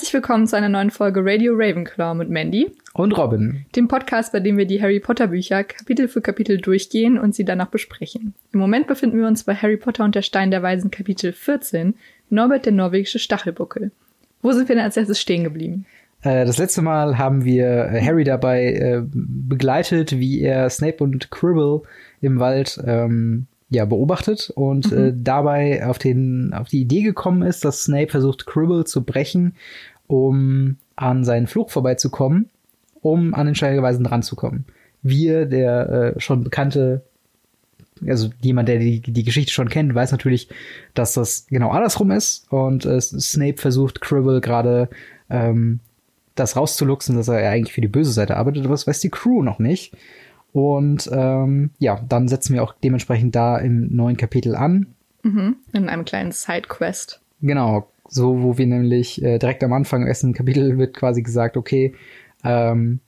Herzlich willkommen zu einer neuen Folge Radio Ravenclaw mit Mandy und Robin, dem Podcast, bei dem wir die Harry Potter Bücher Kapitel für Kapitel durchgehen und sie danach besprechen. Im Moment befinden wir uns bei Harry Potter und der Stein der Weisen Kapitel 14, Norbert der norwegische Stachelbuckel. Wo sind wir denn als erstes stehen geblieben? Äh, das letzte Mal haben wir äh, Harry dabei äh, begleitet, wie er Snape und Quirrell im Wald ähm, ja, beobachtet und mhm. äh, dabei auf, den, auf die Idee gekommen ist, dass Snape versucht, Cribble zu brechen, um an seinen Fluch vorbeizukommen, um an den Steigerweisen ranzukommen. Wir, der äh, schon bekannte, also jemand, der die, die Geschichte schon kennt, weiß natürlich, dass das genau andersrum ist und äh, Snape versucht, Cribble gerade ähm, das rauszuluxen, dass er eigentlich für die böse Seite arbeitet, aber das weiß die Crew noch nicht. Und ähm, ja, dann setzen wir auch dementsprechend da im neuen Kapitel an. Mhm, in einem kleinen Sidequest. Genau, so wo wir nämlich äh, direkt am Anfang im ersten Kapitel wird quasi gesagt, okay, ähm,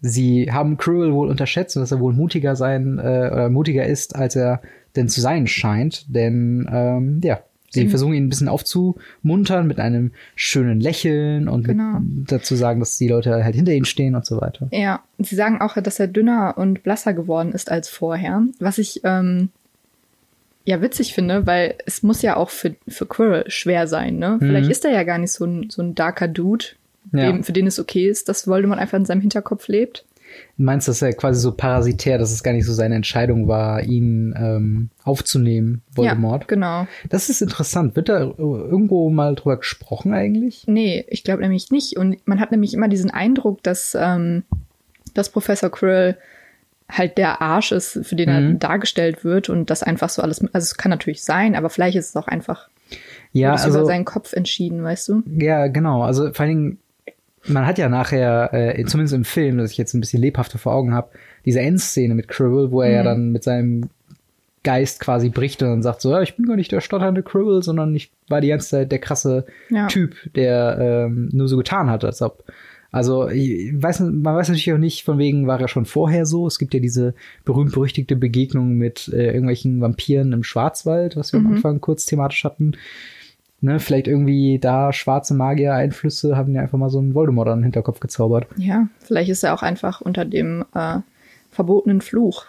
sie haben Cruel wohl unterschätzt und dass er wohl mutiger sein äh, oder mutiger ist, als er denn zu sein scheint. Denn ähm, ja, Sie mhm. versuchen ihn ein bisschen aufzumuntern mit einem schönen Lächeln und genau. dazu sagen, dass die Leute halt hinter ihnen stehen und so weiter. Ja, sie sagen auch, dass er dünner und blasser geworden ist als vorher, was ich ähm, ja witzig finde, weil es muss ja auch für, für Quirrell schwer sein, ne? Vielleicht mhm. ist er ja gar nicht so ein, so ein darker Dude, ja. dem, für den es okay ist, dass Voldemort einfach in seinem Hinterkopf lebt meinst, dass er quasi so parasitär, dass es gar nicht so seine Entscheidung war, ihn ähm, aufzunehmen, Voldemort? Ja, genau. Das ist interessant. Wird da irgendwo mal drüber gesprochen eigentlich? Nee, ich glaube nämlich nicht. Und man hat nämlich immer diesen Eindruck, dass, ähm, dass Professor Krill halt der Arsch ist, für den mhm. er dargestellt wird und das einfach so alles, also es kann natürlich sein, aber vielleicht ist es auch einfach ja, also, über seinen Kopf entschieden, weißt du? Ja, genau. Also vor allen Dingen, man hat ja nachher, äh, zumindest im Film, dass ich jetzt ein bisschen lebhafter vor Augen habe, diese Endszene mit Cribble, wo er mhm. ja dann mit seinem Geist quasi bricht und dann sagt so, ja, ich bin gar nicht der stotternde Cribble, sondern ich war die ganze Zeit der krasse ja. Typ, der ähm, nur so getan hat, als ob. Also, ich weiß, man weiß natürlich auch nicht, von wegen war er schon vorher so. Es gibt ja diese berühmt-berüchtigte Begegnung mit äh, irgendwelchen Vampiren im Schwarzwald, was wir mhm. am Anfang kurz thematisch hatten ne, vielleicht irgendwie da schwarze Magier-Einflüsse haben ja einfach mal so einen Voldemort an den Hinterkopf gezaubert. Ja, vielleicht ist er auch einfach unter dem äh, verbotenen Fluch.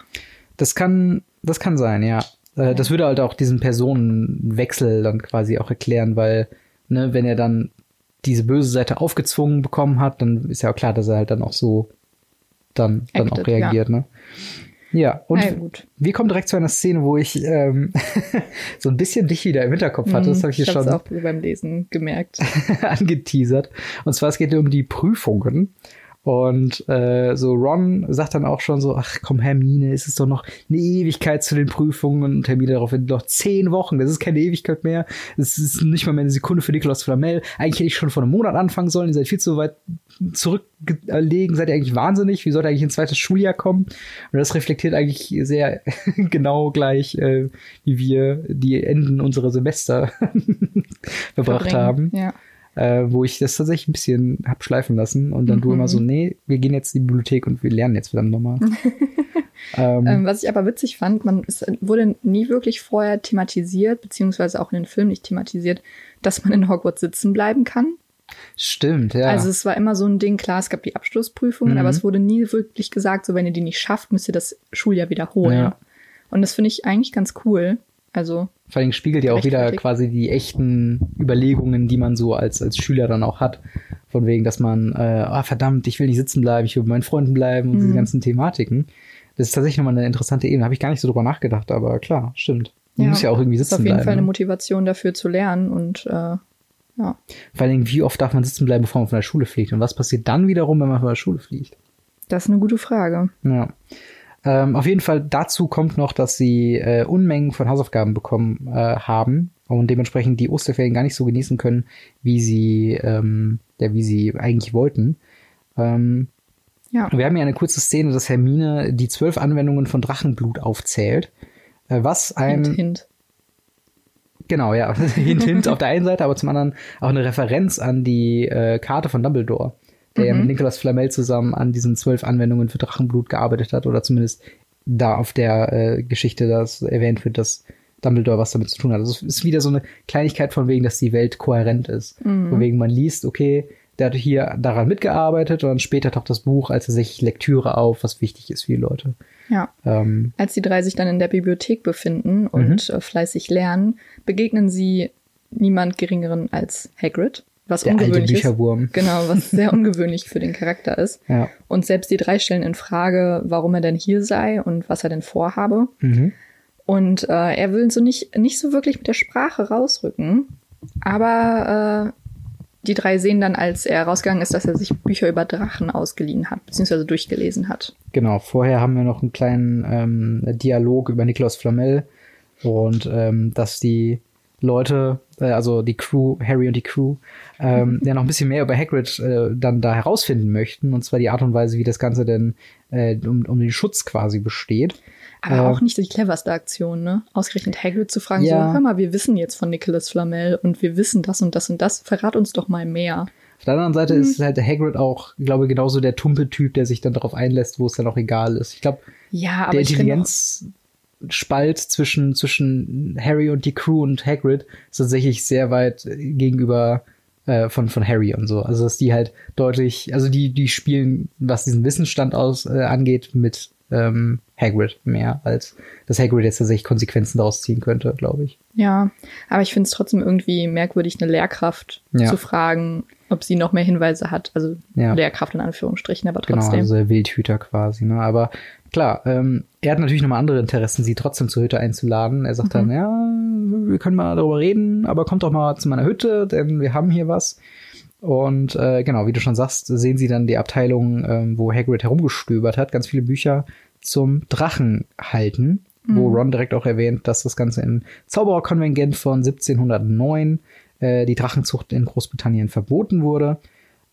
Das kann, das kann sein, ja. Äh, Das würde halt auch diesen Personenwechsel dann quasi auch erklären, weil, ne, wenn er dann diese böse Seite aufgezwungen bekommen hat, dann ist ja auch klar, dass er halt dann auch so dann, dann Acted, auch reagiert, ja. ne? Ja, und wir kommen direkt zu einer Szene, wo ich ähm, so ein bisschen dich wieder im Hinterkopf hatte. Das habe ich hier schon auch beim Lesen gemerkt. angeteasert. Und zwar es geht um die Prüfungen. Und äh, so Ron sagt dann auch schon so, ach komm Hermine, ist es doch noch eine Ewigkeit zu den Prüfungen und Hermine daraufhin noch zehn Wochen, das ist keine Ewigkeit mehr, es ist nicht mal mehr eine Sekunde für Nikolaus Flamel. Eigentlich hätte ich schon vor einem Monat anfangen sollen, ihr seid viel zu weit zurückgelegen, seid ihr eigentlich wahnsinnig, wie sollte eigentlich ein zweites Schuljahr kommen? Und das reflektiert eigentlich sehr genau gleich, äh, wie wir die Enden unserer Semester verbracht Verbringen, haben. Ja äh, wo ich das tatsächlich ein bisschen hab schleifen lassen und dann mhm. du immer so, nee, wir gehen jetzt in die Bibliothek und wir lernen jetzt verdammt nochmal. ähm, ähm, was ich aber witzig fand, man es wurde nie wirklich vorher thematisiert, beziehungsweise auch in den Filmen nicht thematisiert, dass man in Hogwarts sitzen bleiben kann. Stimmt, ja. Also es war immer so ein Ding, klar, es gab die Abschlussprüfungen, mhm. aber es wurde nie wirklich gesagt, so wenn ihr die nicht schafft, müsst ihr das Schuljahr wiederholen. Ja. Und das finde ich eigentlich ganz cool. Also. Vor allem spiegelt ja auch wieder quasi die echten Überlegungen, die man so als, als Schüler dann auch hat. Von wegen, dass man, äh, ah, verdammt, ich will nicht sitzen bleiben, ich will bei meinen Freunden bleiben und mhm. diese ganzen Thematiken. Das ist tatsächlich nochmal eine interessante Ebene. Habe ich gar nicht so drüber nachgedacht, aber klar, stimmt. Man ja, muss ja auch irgendwie sitzen bleiben. Ist auf jeden bleiben, Fall eine ne? Motivation dafür zu lernen und äh, ja. Vor allem, wie oft darf man sitzen bleiben, bevor man von der Schule fliegt? Und was passiert dann wiederum, wenn man von der Schule fliegt? Das ist eine gute Frage. Ja. Ähm, auf jeden Fall dazu kommt noch, dass sie äh, Unmengen von Hausaufgaben bekommen äh, haben und dementsprechend die Osterferien gar nicht so genießen können, wie sie, ähm, ja, wie sie eigentlich wollten. Ähm, ja. Wir haben hier eine kurze Szene, dass Hermine die zwölf Anwendungen von Drachenblut aufzählt, äh, was ein hint, hint. Genau, ja, hint, hint auf der einen Seite, aber zum anderen auch eine Referenz an die äh, Karte von Dumbledore der mhm. ja mit Nicolas Flamel zusammen an diesen zwölf Anwendungen für Drachenblut gearbeitet hat oder zumindest da auf der äh, Geschichte das erwähnt wird, dass Dumbledore was damit zu tun hat. Also es ist wieder so eine Kleinigkeit von wegen, dass die Welt kohärent ist. Mhm. Von wegen man liest, okay, der hat hier daran mitgearbeitet und dann später taucht das Buch als tatsächlich Lektüre auf, was wichtig ist für die Leute. Ja. Ähm, als die drei sich dann in der Bibliothek befinden und mhm. Äh, fleißig lernen, begegnen sie niemand geringeren als Hagrid. Was der ungewöhnlich alte Bücherwurm. ist. Genau, was sehr ungewöhnlich für den Charakter ist. Ja. Und selbst die drei stellen in Frage, warum er denn hier sei und was er denn vorhabe. Mhm. Und äh, er will so nicht, nicht so wirklich mit der Sprache rausrücken. Aber äh, die drei sehen dann, als er rausgegangen ist, dass er sich Bücher über Drachen ausgeliehen hat, beziehungsweise durchgelesen hat. Genau, vorher haben wir noch einen kleinen ähm, Dialog über Nikolaus Flamel und ähm, dass die Leute, äh, also die Crew, Harry und die Crew, ähm, ja noch ein bisschen mehr über Hagrid äh, dann da herausfinden möchten, und zwar die Art und Weise, wie das Ganze denn äh, um, um den Schutz quasi besteht. Aber äh, auch nicht die cleverste Aktion, ne? Ausgerechnet Hagrid zu fragen, ja. so, hör mal, wir wissen jetzt von Nicholas Flamel und wir wissen das und das und das, verrat uns doch mal mehr. Auf der anderen Seite hm. ist halt Hagrid auch, glaube ich, genauso der Tumpe-Typ, der sich dann darauf einlässt, wo es dann auch egal ist. Ich glaube, ja, der Intelligenzspalt zwischen, zwischen Harry und die Crew und Hagrid ist tatsächlich sehr weit gegenüber äh, von, von Harry und so. Also, dass die halt deutlich, also die, die spielen, was diesen Wissensstand aus äh, angeht, mit ähm, Hagrid mehr, als dass Hagrid jetzt tatsächlich Konsequenzen daraus ziehen könnte, glaube ich. Ja, aber ich finde es trotzdem irgendwie merkwürdig, eine Lehrkraft ja. zu fragen, ob sie noch mehr Hinweise hat. Also ja. Lehrkraft in Anführungsstrichen, aber trotzdem. Genau, also Wildhüter quasi. Ne? Aber klar, ähm, er hat natürlich nochmal andere Interessen, sie trotzdem zur Hütte einzuladen. Er sagt mhm. dann, ja, wir können mal darüber reden, aber kommt doch mal zu meiner Hütte, denn wir haben hier was. Und äh, genau, wie du schon sagst, sehen sie dann die Abteilung, ähm, wo Hagrid herumgestöbert hat, ganz viele Bücher zum Drachen halten, mhm. wo Ron direkt auch erwähnt, dass das Ganze im Zaubererkonvent von 1709 äh, die Drachenzucht in Großbritannien verboten wurde.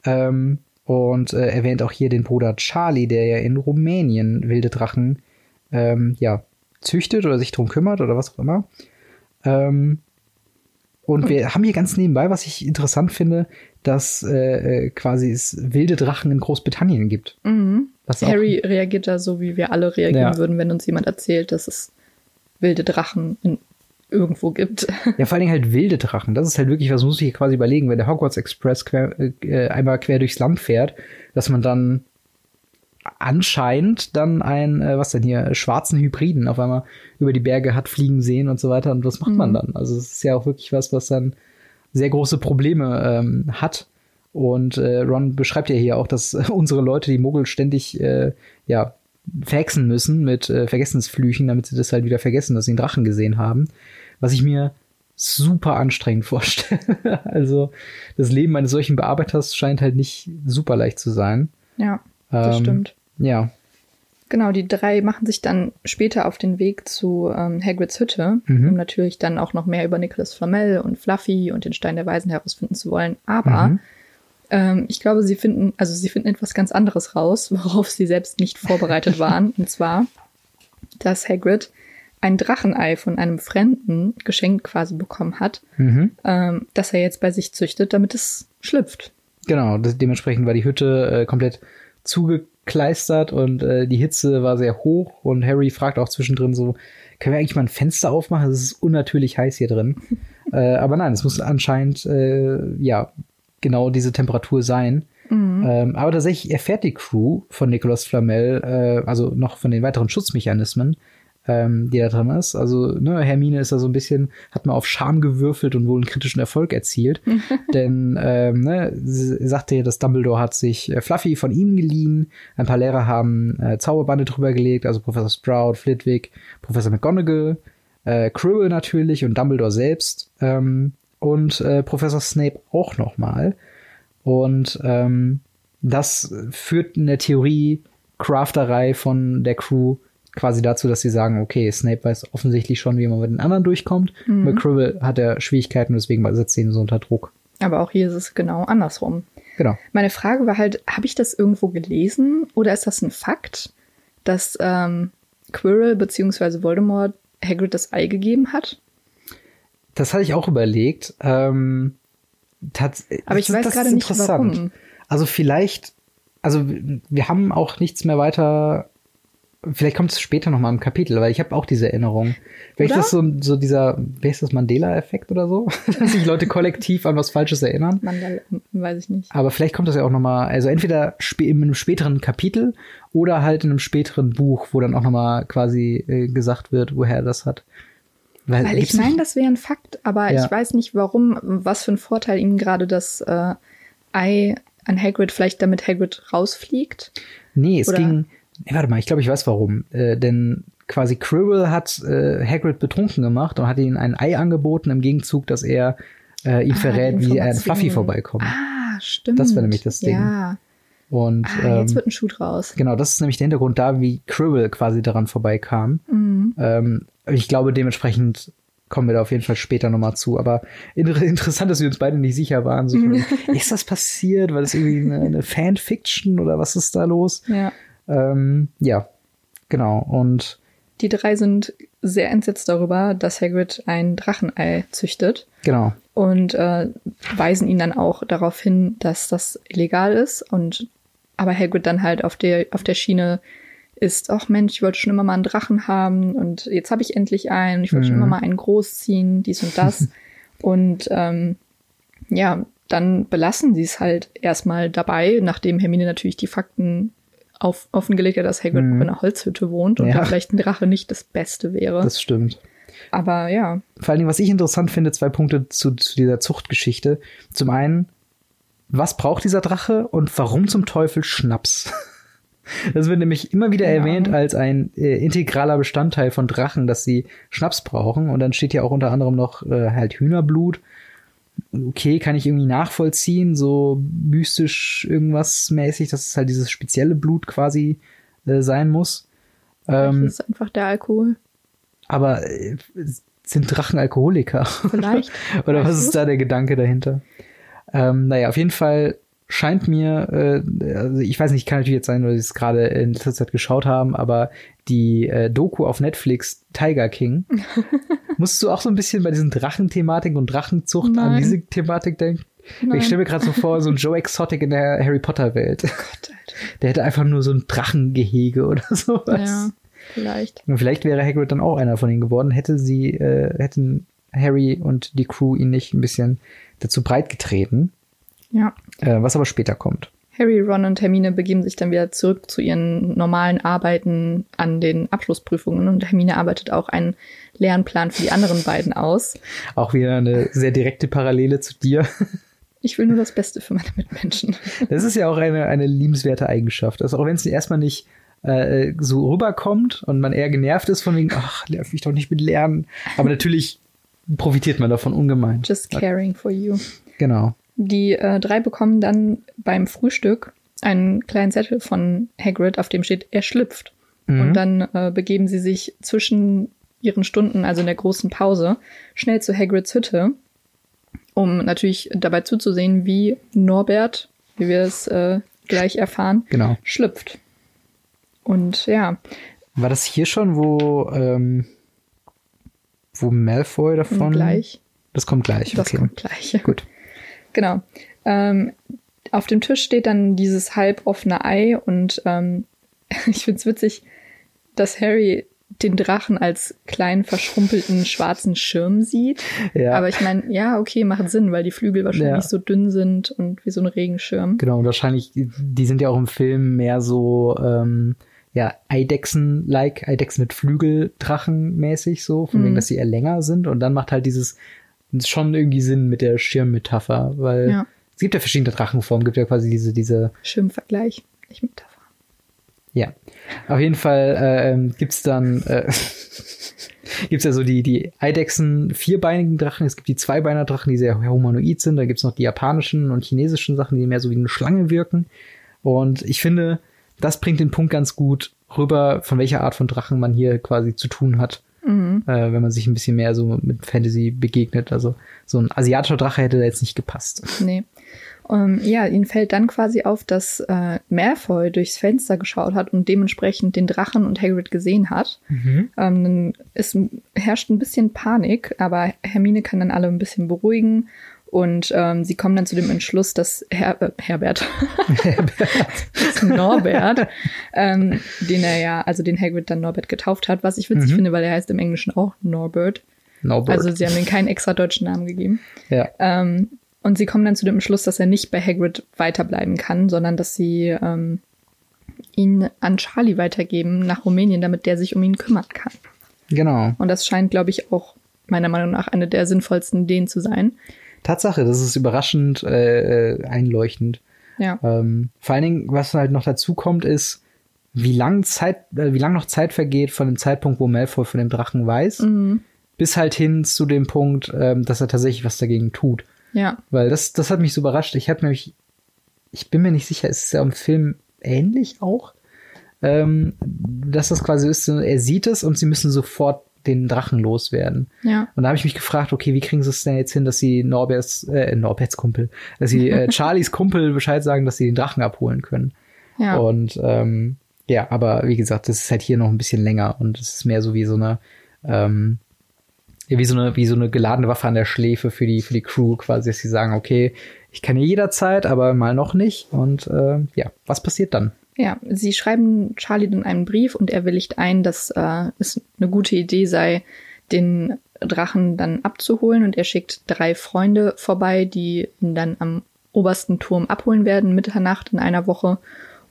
Ähm, und äh, erwähnt auch hier den Bruder Charlie, der ja in Rumänien wilde Drachen ähm, ja, züchtet oder sich drum kümmert oder was auch immer. Ähm, und wir haben hier ganz nebenbei, was ich interessant finde, dass äh, äh, quasi es wilde Drachen in Großbritannien gibt. Mhm. Harry reagiert da so, wie wir alle reagieren ja. würden, wenn uns jemand erzählt, dass es wilde Drachen in irgendwo gibt. Ja, vor allen Dingen halt wilde Drachen. Das ist halt wirklich, was muss ich hier quasi überlegen, wenn der Hogwarts Express quer, äh, einmal quer durchs Land fährt, dass man dann anscheinend dann ein, äh, was denn hier, schwarzen Hybriden auf einmal über die Berge hat fliegen sehen und so weiter. Und was macht mhm. man dann? Also es ist ja auch wirklich was, was dann sehr große Probleme ähm, hat. Und äh, Ron beschreibt ja hier auch, dass unsere Leute die Muggel ständig äh, ja verhexen müssen mit äh, Vergessensflüchen, damit sie das halt wieder vergessen, dass sie einen Drachen gesehen haben. Was ich mir super anstrengend vorstelle. also das Leben eines solchen Bearbeiters scheint halt nicht super leicht zu sein. Ja, das ähm, stimmt. Ja. Genau, die drei machen sich dann später auf den Weg zu ähm, Hagrids Hütte, mhm. um natürlich dann auch noch mehr über Nicholas Flamel und Fluffy und den Stein der Weisen herausfinden zu wollen. Aber mhm. Ähm, ich glaube, sie finden, also sie finden etwas ganz anderes raus, worauf sie selbst nicht vorbereitet waren. und zwar, dass Hagrid ein Drachenei von einem Fremden geschenkt quasi bekommen hat, mhm. ähm, das er jetzt bei sich züchtet, damit es schlüpft. Genau, das, dementsprechend war die Hütte äh, komplett zuge gekleistert und äh, die Hitze war sehr hoch und Harry fragt auch zwischendrin so, können wir eigentlich mal ein Fenster aufmachen? Es ist unnatürlich heiß hier drin. äh, aber nein, es muss anscheinend äh, ja genau diese Temperatur sein. Mhm. Ähm, aber tatsächlich erfährt die Crew von Nicolas Flamel, äh, also noch von den weiteren Schutzmechanismen, ähm, die da drin ist. Also ne, Hermine ist da so ein bisschen, hat mal auf Scham gewürfelt und wohl einen kritischen Erfolg erzielt. Denn ähm, ne, sie sagte ja, dass Dumbledore hat sich äh, Fluffy von ihm geliehen. Ein paar Lehrer haben äh, Zauberbande drüber gelegt, also Professor Sprout, Flitwick, Professor McGonagall, äh, Quirrell natürlich und Dumbledore selbst ähm, und äh, Professor Snape auch noch mal. Und ähm, das führt in der Theorie Crafterei von der Crew quasi dazu, dass sie sagen, okay, Snape weiß offensichtlich schon, wie man mit den anderen durchkommt. Mhm. Bei Cribble hat er Schwierigkeiten, deswegen setzt ihn so unter Druck. Aber auch hier ist es genau andersrum. Genau. Meine Frage war halt, habe ich das irgendwo gelesen oder ist das ein Fakt, dass ähm, Quirrell bzw. Voldemort Hagrid das Ei gegeben hat? Das hatte ich auch überlegt. Ähm, Aber ich weiß gerade nicht, warum. Also vielleicht, also wir haben auch nichts mehr weiter Vielleicht kommt es später noch mal im Kapitel, weil ich habe auch diese Erinnerung. Vielleicht ist das so, so dieser, wie heißt das, Mandela-Effekt oder so? Dass sich Leute kollektiv an was Falsches erinnern. Mandela, weiß ich nicht. Aber vielleicht kommt das ja auch noch mal, also entweder in einem späteren Kapitel oder halt in einem späteren Buch, wo dann auch noch mal quasi äh, gesagt wird, woher er das hat. Weil, Weil ich meine, das wäre ein Fakt, aber ja. ich weiß nicht, warum, was für ein Vorteil ihm gerade das äh, Ei an Hagrid, vielleicht damit Hagrid rausfliegt. Nee, es Oder? ging. Nee, warte mal, ich glaube, ich weiß warum. Äh, denn quasi Quirrell hat äh, Hagrid betrunken gemacht und hat ihm ein Ei angeboten im Gegenzug, dass er äh, ihm ah, verrät, wie er an Fluffy vorbeikommt. Ah, stimmt. Das wäre nämlich das Ding. Ja. Und ah, jetzt ähm, wird ein Schuh draus. Genau, das ist nämlich der Hintergrund da, wie Quirrell quasi daran vorbeikam. Mhm. Ähm, ich glaube, dementsprechend kommen wir da auf jeden Fall später nochmal zu. Aber interessant, dass wir uns beide nicht sicher waren. So ist das passiert? War das irgendwie eine, eine Fanfiction oder was ist da los? Ja. Ähm, ja, genau. Und die drei sind sehr entsetzt darüber, dass Hagrid ein Drachenei züchtet. Genau. Und äh, weisen ihn dann auch darauf hin, dass das illegal ist. Und aber Hagrid dann halt auf der auf der Schiene ist, ach Mensch, ich wollte schon immer mal einen Drachen haben und jetzt habe ich endlich einen, ich wollte mhm. schon immer mal einen großziehen, dies und das. und ähm, ja, dann belassen sie es halt erstmal dabei, nachdem Hermine natürlich die Fakten auf, offengelegt hat, dass Hagrid mhm. in einer Holzhütte wohnt und ja. da vielleicht ein Drache nicht das Beste wäre. Das stimmt. Aber ja. Vor allen Dingen, was ich interessant finde, zwei Punkte zu, zu dieser Zuchtgeschichte. Zum einen, was braucht dieser Drache und warum zum Teufel Schnaps? Das wird nämlich immer wieder ja. erwähnt als ein äh, integraler Bestandteil von Drachen, dass sie Schnaps brauchen. Und dann steht ja auch unter anderem noch äh, halt Hühnerblut. Okay, kann ich irgendwie nachvollziehen, so mystisch irgendwas mäßig, dass es halt dieses spezielle Blut quasi äh, sein muss. Ähm, das ist einfach der Alkohol. Aber äh, sind Drachen Alkoholiker? Vielleicht. Oder was ist da der Gedanke dahinter? Ähm, naja, auf jeden Fall scheint mir, äh, also ich weiß nicht, kann natürlich jetzt sein, weil sie es gerade in letzter Zeit geschaut haben, aber die äh, Doku auf Netflix Tiger King, musst du auch so ein bisschen bei diesen Drachenthematik und Drachenzucht Nein. an diese Thematik denken? Nein. Ich stelle mir gerade so vor, so ein Joe Exotic in der Harry Potter Welt. Oh der hätte einfach nur so ein Drachengehege oder sowas. Ja, vielleicht. Und vielleicht wäre Hagrid dann auch einer von ihnen geworden, hätte sie, äh, hätten Harry und die Crew ihn nicht ein bisschen dazu breit getreten. Ja. Äh, was aber später kommt. Harry, Ron und Hermine begeben sich dann wieder zurück zu ihren normalen Arbeiten an den Abschlussprüfungen und Hermine arbeitet auch einen Lernplan für die anderen beiden aus. Auch wieder eine sehr direkte Parallele zu dir. Ich will nur das Beste für meine Mitmenschen. Das ist ja auch eine, eine liebenswerte Eigenschaft. Also auch wenn es erstmal nicht äh, so rüberkommt und man eher genervt ist von wegen, ach, nerv mich doch nicht mit Lernen. Aber natürlich profitiert man davon ungemein. Just caring for you. Genau. Die äh, drei bekommen dann beim Frühstück einen kleinen Zettel von Hagrid, auf dem steht, er schlüpft. Mhm. Und dann äh, begeben sie sich zwischen ihren Stunden, also in der großen Pause, schnell zu Hagrids Hütte, um natürlich dabei zuzusehen, wie Norbert, wie wir es äh, gleich erfahren, genau. schlüpft. Und ja. War das hier schon, wo, ähm, wo Malfoy davon? Gleich. Das kommt gleich. Das okay. kommt gleich. Gut. Genau. Ähm, auf dem Tisch steht dann dieses halboffene Ei und ähm, ich find's witzig, dass Harry den Drachen als kleinen verschrumpelten schwarzen Schirm sieht. Ja. Aber ich meine, ja, okay, macht Sinn, weil die Flügel wahrscheinlich ja. so dünn sind und wie so ein Regenschirm. Genau, und wahrscheinlich, die sind ja auch im Film mehr so, ähm, ja, Eidechsen-like, Eidechsen mit Flügeldrachen mäßig so, von mhm. wegen, dass sie eher länger sind. Und dann macht halt dieses schon irgendwie Sinn mit der Schirmmetapher, weil ja. es gibt ja verschiedene Drachenformen, gibt ja quasi diese, diese. Schirmvergleich, nicht Metapher. Ja. Auf jeden Fall äh, ähm, gibt's dann äh, gibt's ja so die, die Eidechsen vierbeinigen Drachen, es gibt die Zweibeiner Drachen, die sehr humanoid sind, da gibt's noch die japanischen und chinesischen Sachen, die mehr so wie eine Schlange wirken. Und ich finde, das bringt den Punkt ganz gut rüber, von welcher Art von Drachen man hier quasi zu tun hat. Mhm. Äh, wenn man sich ein bisschen mehr so mit Fantasy begegnet. Also so ein asiatischer Drache hätte da jetzt nicht gepasst. Nee. Um, ähm, ja, ihnen fällt dann quasi auf, dass äh, Malfoy durchs Fenster geschaut hat und dementsprechend den Drachen und Hagrid gesehen hat. Mhm. Ähm, dann ist, herrscht ein bisschen Panik, aber Hermine kann dann alle ein bisschen beruhigen Und ähm, sie kommen dann zu dem Entschluss, dass Her äh, Herbert, dass Norbert, ähm, den er ja, also den Hagrid dann Norbert getauft hat, was ich witzig Mhm. finde, weil er heißt im Englischen auch Norbert. Norbert. Also sie haben ihm keinen extra deutschen Namen gegeben. ja. Ähm, und sie kommen dann zu dem Entschluss, dass er nicht bei Hagrid weiterbleiben kann, sondern dass sie ähm, ihn an Charlie weitergeben nach Rumänien, damit der sich um ihn kümmern kann. Genau. Und das scheint, glaube ich, auch meiner Meinung nach eine der sinnvollsten Ideen zu sein. Tatsache, das ist überraschend äh, äh, einleuchtend. Ja. Ähm, vor allen Dingen, was halt noch dazu kommt, ist, wie lang Zeit, äh, wie lang noch Zeit vergeht von dem Zeitpunkt, wo Malfoy von dem Drachen weiß, Mhm. bis halt hin zu dem Punkt, ähm, dass er tatsächlich was dagegen tut. Ja. Weil das, das hat mich so überrascht. Ich habe nämlich, ich bin mir nicht sicher, ist es ja im Film ähnlich auch, ähm, dass das quasi ist, er sieht es und sie müssen sofort den Drachen loswerden. Ja. Und da habe ich mich gefragt, okay, wie kriegen sie es denn jetzt hin, dass sie Norberts, äh, Norberts Kumpel, dass sie äh, Charlies Kumpel Bescheid sagen, dass sie den Drachen abholen können. Ja. Und ähm, ja, aber wie gesagt, das ist halt hier noch ein bisschen länger und es ist mehr so wie so eine, ähm, wie so eine, wie so eine geladene Waffe an der Schläfe für die, für die Crew quasi, dass sie sagen, okay, ich kann hier jederzeit, aber mal noch nicht. Und äh, ja, was passiert dann? Ja, sie schreiben Charlie dann einen Brief und er willigt ein, dass äh, es eine gute Idee sei, den Drachen dann abzuholen. Und er schickt drei Freunde vorbei, die ihn dann am obersten Turm abholen werden, Mitternacht in einer Woche.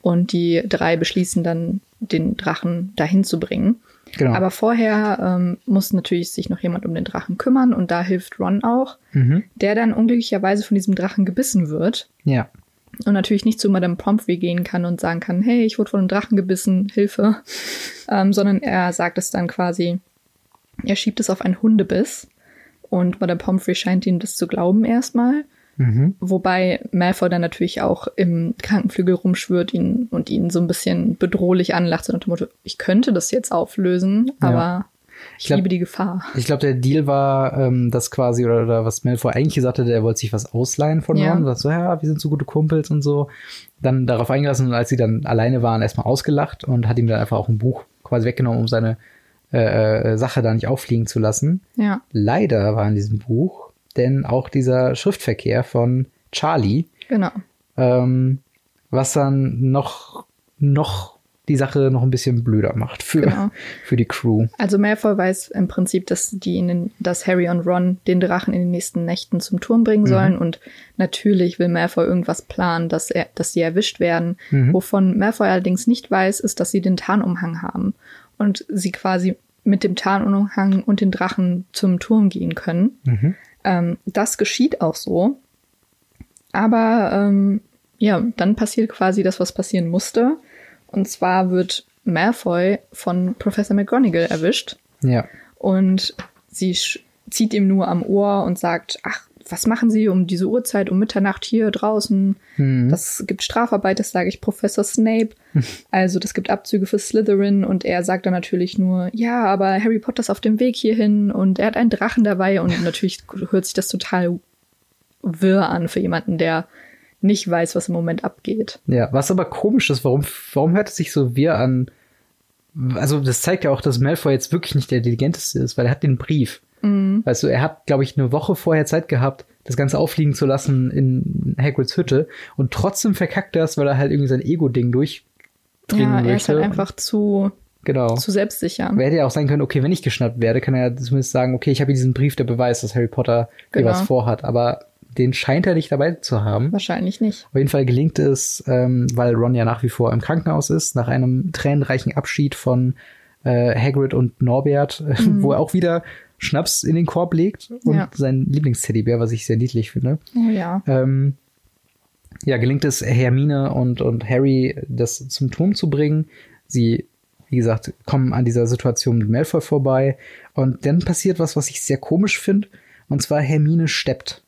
Und die drei beschließen dann, den Drachen dahin zu bringen. Genau. Aber vorher ähm, muss natürlich sich noch jemand um den Drachen kümmern und da hilft Ron auch, mhm. der dann unglücklicherweise von diesem Drachen gebissen wird Ja. Und natürlich nicht zu Madame Pomfrey gehen kann und sagen kann, hey, ich wurde von einem Drachen gebissen, Hilfe, ähm, sondern er sagt es dann quasi, er schiebt es auf einen Hundebiss und Madame Pomfrey scheint ihm das zu glauben erstmal, Mhm. wobei Malfoy dann natürlich auch im Krankenflügel rumschwirrt ihn und ihn so ein bisschen bedrohlich anlacht, so nach dem Motto, ich könnte das jetzt auflösen, Ja. Ich glaub- liebe die Gefahr. Ich glaube, der Deal war, ähm, das quasi, oder, oder was Malfoy eigentlich gesagt hatte, er wollte sich was ausleihen von Ja. Ron. Sagt so, ja, wir sind so gute Kumpels und so. Dann darauf eingelassen und als sie dann alleine waren, erstmal ausgelacht und hat ihm dann einfach auch ein Buch quasi weggenommen, um seine äh, äh, Sache da nicht auffliegen zu lassen. Ja, Leider war in diesem Buch denn auch dieser Schriftverkehr von Charlie, genau. ähm, was dann noch, noch die Sache noch ein bisschen blöder macht für, Genau. für die Crew. Also Malfoy weiß im Prinzip, dass die in den, dass Harry und Ron den Drachen in den nächsten Nächten zum Turm bringen sollen und natürlich will Malfoy irgendwas planen, dass er, dass sie erwischt werden. Wovon Malfoy allerdings nicht weiß, ist, dass sie den Tarnumhang haben und sie quasi mit dem Tarnumhang und den Drachen zum Turm gehen können. Mhm. Ähm, das geschieht auch so. Aber ähm, ja, dann passiert quasi das, was passieren musste. Und zwar wird Malfoy von Professor McGonagall erwischt Ja. und sie zieht ihm nur am Ohr und sagt, ach, was machen Sie um diese Uhrzeit, um Mitternacht hier draußen? Mhm. Das gibt Strafarbeit, das sage ich Professor Snape. Also das gibt Abzüge für Slytherin und er sagt dann natürlich nur, ja, aber Harry Potter ist auf dem Weg hierhin und er hat einen Drachen dabei und natürlich hört sich das total wirr an für jemanden, der nicht weiß, was im Moment abgeht. Ja, was aber komisch ist, warum, warum hört es sich so wir an? Also, das zeigt ja auch, dass Malfoy jetzt wirklich nicht der Intelligenteste ist, weil er hat den Brief. Mhm. Weißt du, er hat, glaube ich, eine Woche vorher Zeit gehabt, das Ganze auffliegen zu lassen in Hagrids Hütte und trotzdem verkackt er es, weil er halt irgendwie sein Ego-Ding durchdringen Ja, möchte. er ist halt einfach zu, genau. zu selbstsicher. Aber hätte ja auch sein können, okay, wenn ich geschnappt werde, kann er zumindest sagen, okay, ich habe hier diesen Brief, der beweist, dass Harry Potter hier Genau. was vorhat. Aber den scheint er nicht dabei zu haben. Wahrscheinlich nicht. Auf jeden Fall gelingt es, ähm, weil Ron ja nach wie vor im Krankenhaus ist, nach einem tränenreichen Abschied von äh, Hagrid und Norbert, äh, wo er auch wieder Schnaps in den Korb legt und Mhm. Ja. sein Lieblingsteddybär, was ich sehr niedlich finde. Oh ja. Ähm, ja, gelingt es Hermine und, und Harry, das zum Turm zu bringen. Sie, wie gesagt, kommen an dieser Situation mit Malfoy vorbei. Und dann passiert was, was ich sehr komisch finde. Und zwar Hermine steppt.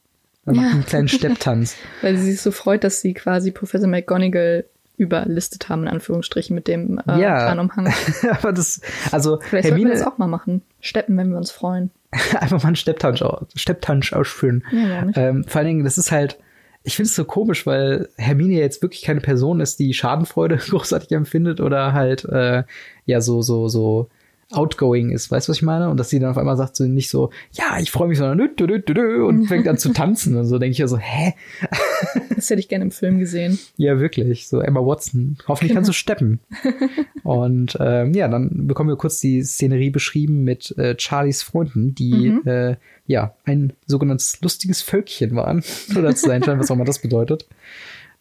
Er macht Ja. einen kleinen Stepptanz. Weil sie sich so freut, dass sie quasi Professor McGonagall überlistet haben, in Anführungsstrichen, mit dem äh, Ja. Tarnumhang. Aber das, also Vielleicht sollten wir Hermine, das auch mal machen. Steppen, wenn wir uns freuen. einfach mal einen Stepptanz, Stepptanz ausführen. Ja? Ähm, vor allen Dingen, das ist halt, ich finde es so komisch, weil Hermine jetzt wirklich keine Person ist, die Schadenfreude großartig empfindet oder halt, äh, ja, so, so, so outgoing ist, weißt du, was ich meine? Und dass sie dann auf einmal sagt so nicht so, ja, ich freue mich, sondern dü, dü, dü, dü, und fängt an zu tanzen und so, denke ich ja so, hä? Das hätte ich gerne im Film gesehen. Ja, wirklich. So Emma Watson. Hoffentlich genau. kannst du steppen. und ähm, ja, dann bekommen wir kurz die Szenerie beschrieben mit äh, Charlies Freunden, die mhm. äh, ja ein sogenanntes lustiges Völkchen waren. Oder zu sein scheint, was auch immer das bedeutet.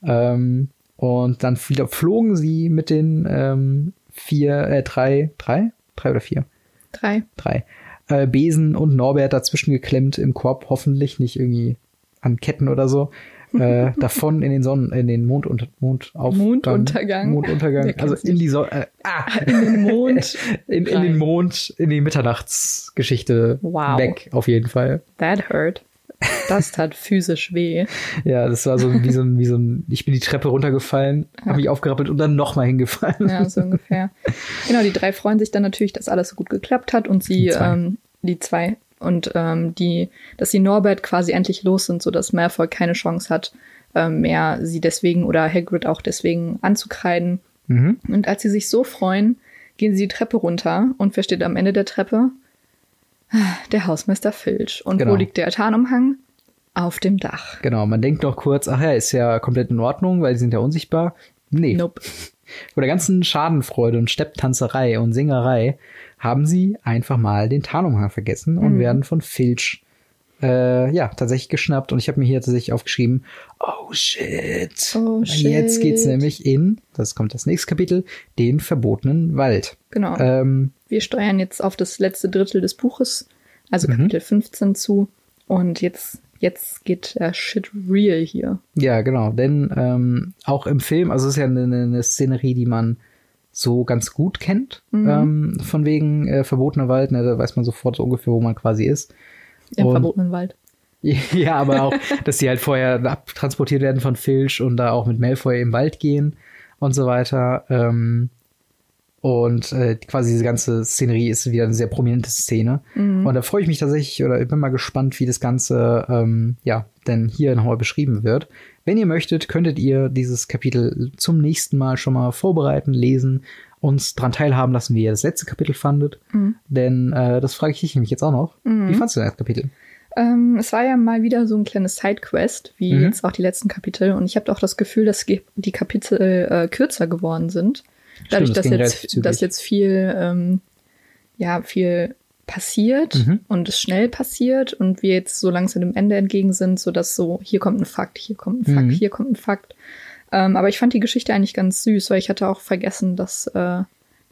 Ähm, und dann flogen sie mit den ähm, vier, äh, drei, drei? Drei oder vier? Drei. Drei. Äh, Besen und Norbert dazwischen geklemmt im Korb, hoffentlich nicht irgendwie an Ketten oder so. äh, davon in den Sonnen, in den Mond und Mondauf Monduntergang. Monduntergang. Also in die Sonne. Äh, ah. In den Mond. in, in den Mond, in die Mitternachtsgeschichte wow. weg, auf jeden Fall. That hurt. Das tat physisch weh. Ja, das war so wie so ein, wie so ein, ich bin die Treppe runtergefallen, ja. habe mich aufgerappelt und dann nochmal hingefallen. Ja, so ungefähr. Genau, die drei freuen sich dann natürlich, dass alles so gut geklappt hat und sie, die zwei, ähm, die zwei und ähm, die, dass sie Norbert quasi endlich los sind, so dass Malfoy keine Chance hat, ähm, mehr sie deswegen oder Hagrid auch deswegen anzukreiden. Mhm. Und als sie sich so freuen, gehen sie die Treppe runter und wer steht am Ende der Treppe? Der Hausmeister Filch. Und genau. wo liegt der Tarnumhang? Auf dem Dach. Genau, man denkt noch kurz, ach ja, ist ja komplett in Ordnung, weil sie sind ja unsichtbar. Nee. Nope. Vor der ganzen Schadenfreude und Stepptanzerei und Singerei haben sie einfach mal den Tarnumhang vergessen und mhm. werden von Filch äh, ja, tatsächlich geschnappt. Und ich habe mir hier tatsächlich aufgeschrieben, oh shit. Oh shit. Jetzt geht's nämlich in, das kommt das nächste Kapitel, den verbotenen Wald. Genau. Ähm, Wir steuern jetzt auf das letzte Drittel des Buches, also mhm. Kapitel 15 zu. Und jetzt jetzt geht der Shit real hier. Ja, genau. Denn ähm, auch im Film, also es ist ja eine, eine Szenerie, die man so ganz gut kennt, mhm. ähm, von wegen äh, verbotener Wald, ne, da weiß man sofort so ungefähr, wo man quasi ist. Im und, verbotenen Wald. Ja, aber auch, dass sie halt vorher abtransportiert werden von Filch und da auch mit Malfoy im Wald gehen und so weiter. Ähm, und äh, quasi diese ganze Szenerie ist wieder eine sehr prominente Szene. Mhm. Und da freue ich mich tatsächlich, oder ich bin mal gespannt, wie das Ganze, ähm, ja, denn hier nochmal beschrieben wird. Wenn ihr möchtet, könntet ihr dieses Kapitel zum nächsten Mal schon mal vorbereiten, lesen, uns dran teilhaben lassen, wie ihr das letzte Kapitel fandet. Mhm. Denn äh, das frage ich dich nämlich jetzt auch noch. Mhm. Wie fandest du das Kapitel? Ähm, es war ja mal wieder so ein kleines Sidequest, wie mhm. jetzt auch die letzten Kapitel. Und ich habe auch das Gefühl, dass die Kapitel äh, kürzer geworden sind. Dadurch, Stimmt, das dass, jetzt, dass jetzt viel, ähm, ja, viel passiert mhm. und es schnell passiert und wir jetzt so langsam dem Ende entgegen sind, so dass so, hier kommt ein Fakt, hier kommt ein Fakt, mhm. hier kommt ein Fakt. Ähm, aber ich fand die Geschichte eigentlich ganz süß, weil ich hatte auch vergessen, dass, äh,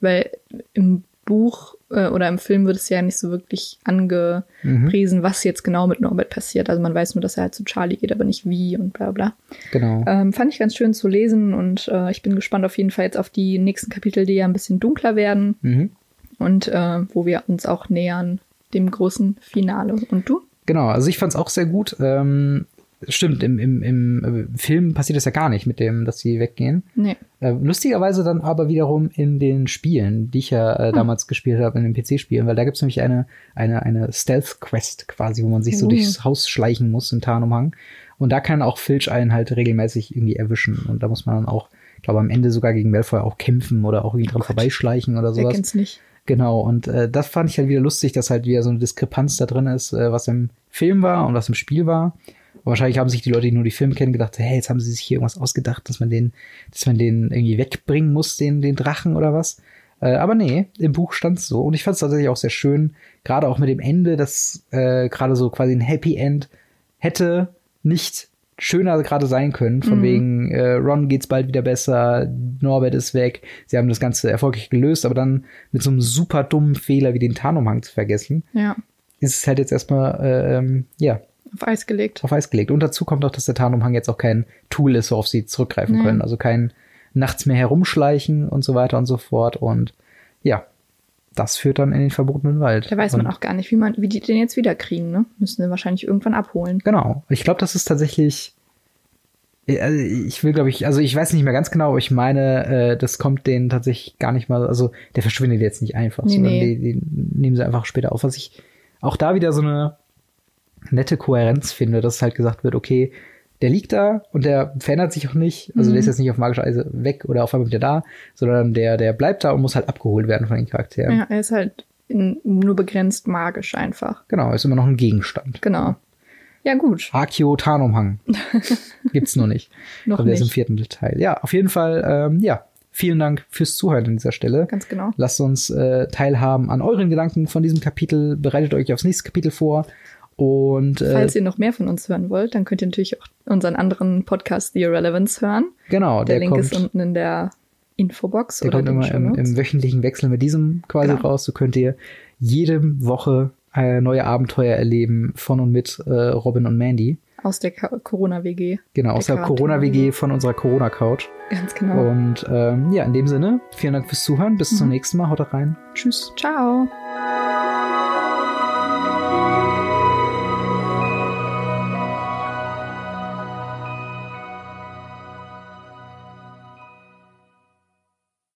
weil im Buch äh, oder im Film wird es ja nicht so wirklich angepriesen, mhm. was jetzt genau mit Norbert passiert. Also man weiß nur, dass er halt zu Charlie geht, aber nicht wie und bla bla. Genau. Ähm, fand ich ganz schön zu lesen und äh, ich bin gespannt auf jeden Fall jetzt auf die nächsten Kapitel, die ja ein bisschen dunkler werden mhm. und äh, wo wir uns auch nähern dem großen Finale. Und du? Genau, also ich fand es auch sehr gut. Ähm, Stimmt, im, im, im Film passiert das ja gar nicht mit dem, dass sie weggehen. Nee. Äh, lustigerweise dann aber wiederum in den Spielen, die ich ja äh, hm. damals gespielt habe, in den PC-Spielen, weil da gibt's nämlich eine, eine, eine Stealth-Quest quasi, wo man sich so uh. durchs Haus schleichen muss im Tarnumhang. Und da kann auch Filch einen halt regelmäßig irgendwie erwischen. Und da muss man dann auch, ich glaube, am Ende sogar gegen Malfoy auch kämpfen oder auch irgendwie oh dran Gott. vorbeischleichen oder sowas. Wer kennt's nicht. Genau, und äh, das fand ich halt wieder lustig, dass halt wieder so eine Diskrepanz da drin ist, äh, was im Film war und was im Spiel war wahrscheinlich haben sich die Leute, die nur die Filme kennen, gedacht, hey, jetzt haben sie sich hier irgendwas ausgedacht, dass man den, dass man den irgendwie wegbringen muss, den, den Drachen oder was. Äh, aber nee, im Buch stand es so. Und ich fand es tatsächlich auch sehr schön, gerade auch mit dem Ende, das äh, gerade so quasi ein Happy End hätte nicht schöner gerade sein können. Von mhm. wegen, äh, Ron geht's bald wieder besser, Norbert ist weg. Sie haben das Ganze erfolgreich gelöst, aber dann mit so einem super dummen Fehler wie den Tarnumhang zu vergessen. Ja. Ist es halt jetzt erstmal, äh, ähm, ja, auf Eis gelegt. Auf Eis gelegt. Und dazu kommt auch, dass der Tarnumhang jetzt auch kein Tool ist, worauf sie zurückgreifen nee. können. Also kein nachts mehr herumschleichen und so weiter und so fort. Und ja, das führt dann in den verbotenen Wald. Da weiß man auch gar nicht, wie man, wie die den jetzt wieder kriegen, ne? Müssen sie wahrscheinlich irgendwann abholen. Genau. Ich glaube, das ist tatsächlich. Also ich will, glaube ich, also ich weiß nicht mehr ganz genau, aber ich meine, äh, das kommt denen tatsächlich gar nicht mal, also der verschwindet jetzt nicht einfach, nee, sondern nee. Die, die nehmen sie einfach später auf. Was ich auch da wieder so eine nette Kohärenz finde, dass halt gesagt wird, okay, der liegt da und der verändert sich auch nicht. Also der ist jetzt nicht auf magische Weise weg oder auf einmal wieder da, sondern der, der bleibt da und muss halt abgeholt werden von den Charakteren. Ja, er ist halt in, nur begrenzt magisch einfach. Genau, ist immer noch ein Gegenstand. Genau. Ja, gut. Akio Tarnumhang. Gibt's noch nicht. Noch Aber der ist im nicht. vierten Teil. Ja, auf jeden Fall, ähm, ja. Vielen Dank fürs Zuhören an dieser Stelle. Ganz genau. Lasst uns äh, teilhaben an euren Gedanken von diesem Kapitel. Bereitet euch aufs nächste Kapitel vor. Und äh, Falls ihr noch mehr von uns hören wollt, dann könnt ihr natürlich auch unseren anderen Podcast The Irrelevance hören. genau, Der, der, Link kommt, ist unten in der Infobox der oder kommt immer im, im wöchentlichen Wechsel mit diesem quasi Genau. raus. So könnt ihr jede Woche äh, neue Abenteuer erleben von und mit äh, Robin und Mandy. Aus der Corona-WG. Genau, aus der Quarantäne- Corona-WG von unserer Corona-Couch. Ganz genau. Und ähm, ja, in dem Sinne, vielen Dank fürs Zuhören. Bis zum Mhm. nächsten Mal. Haut rein. Tschüss. Ciao.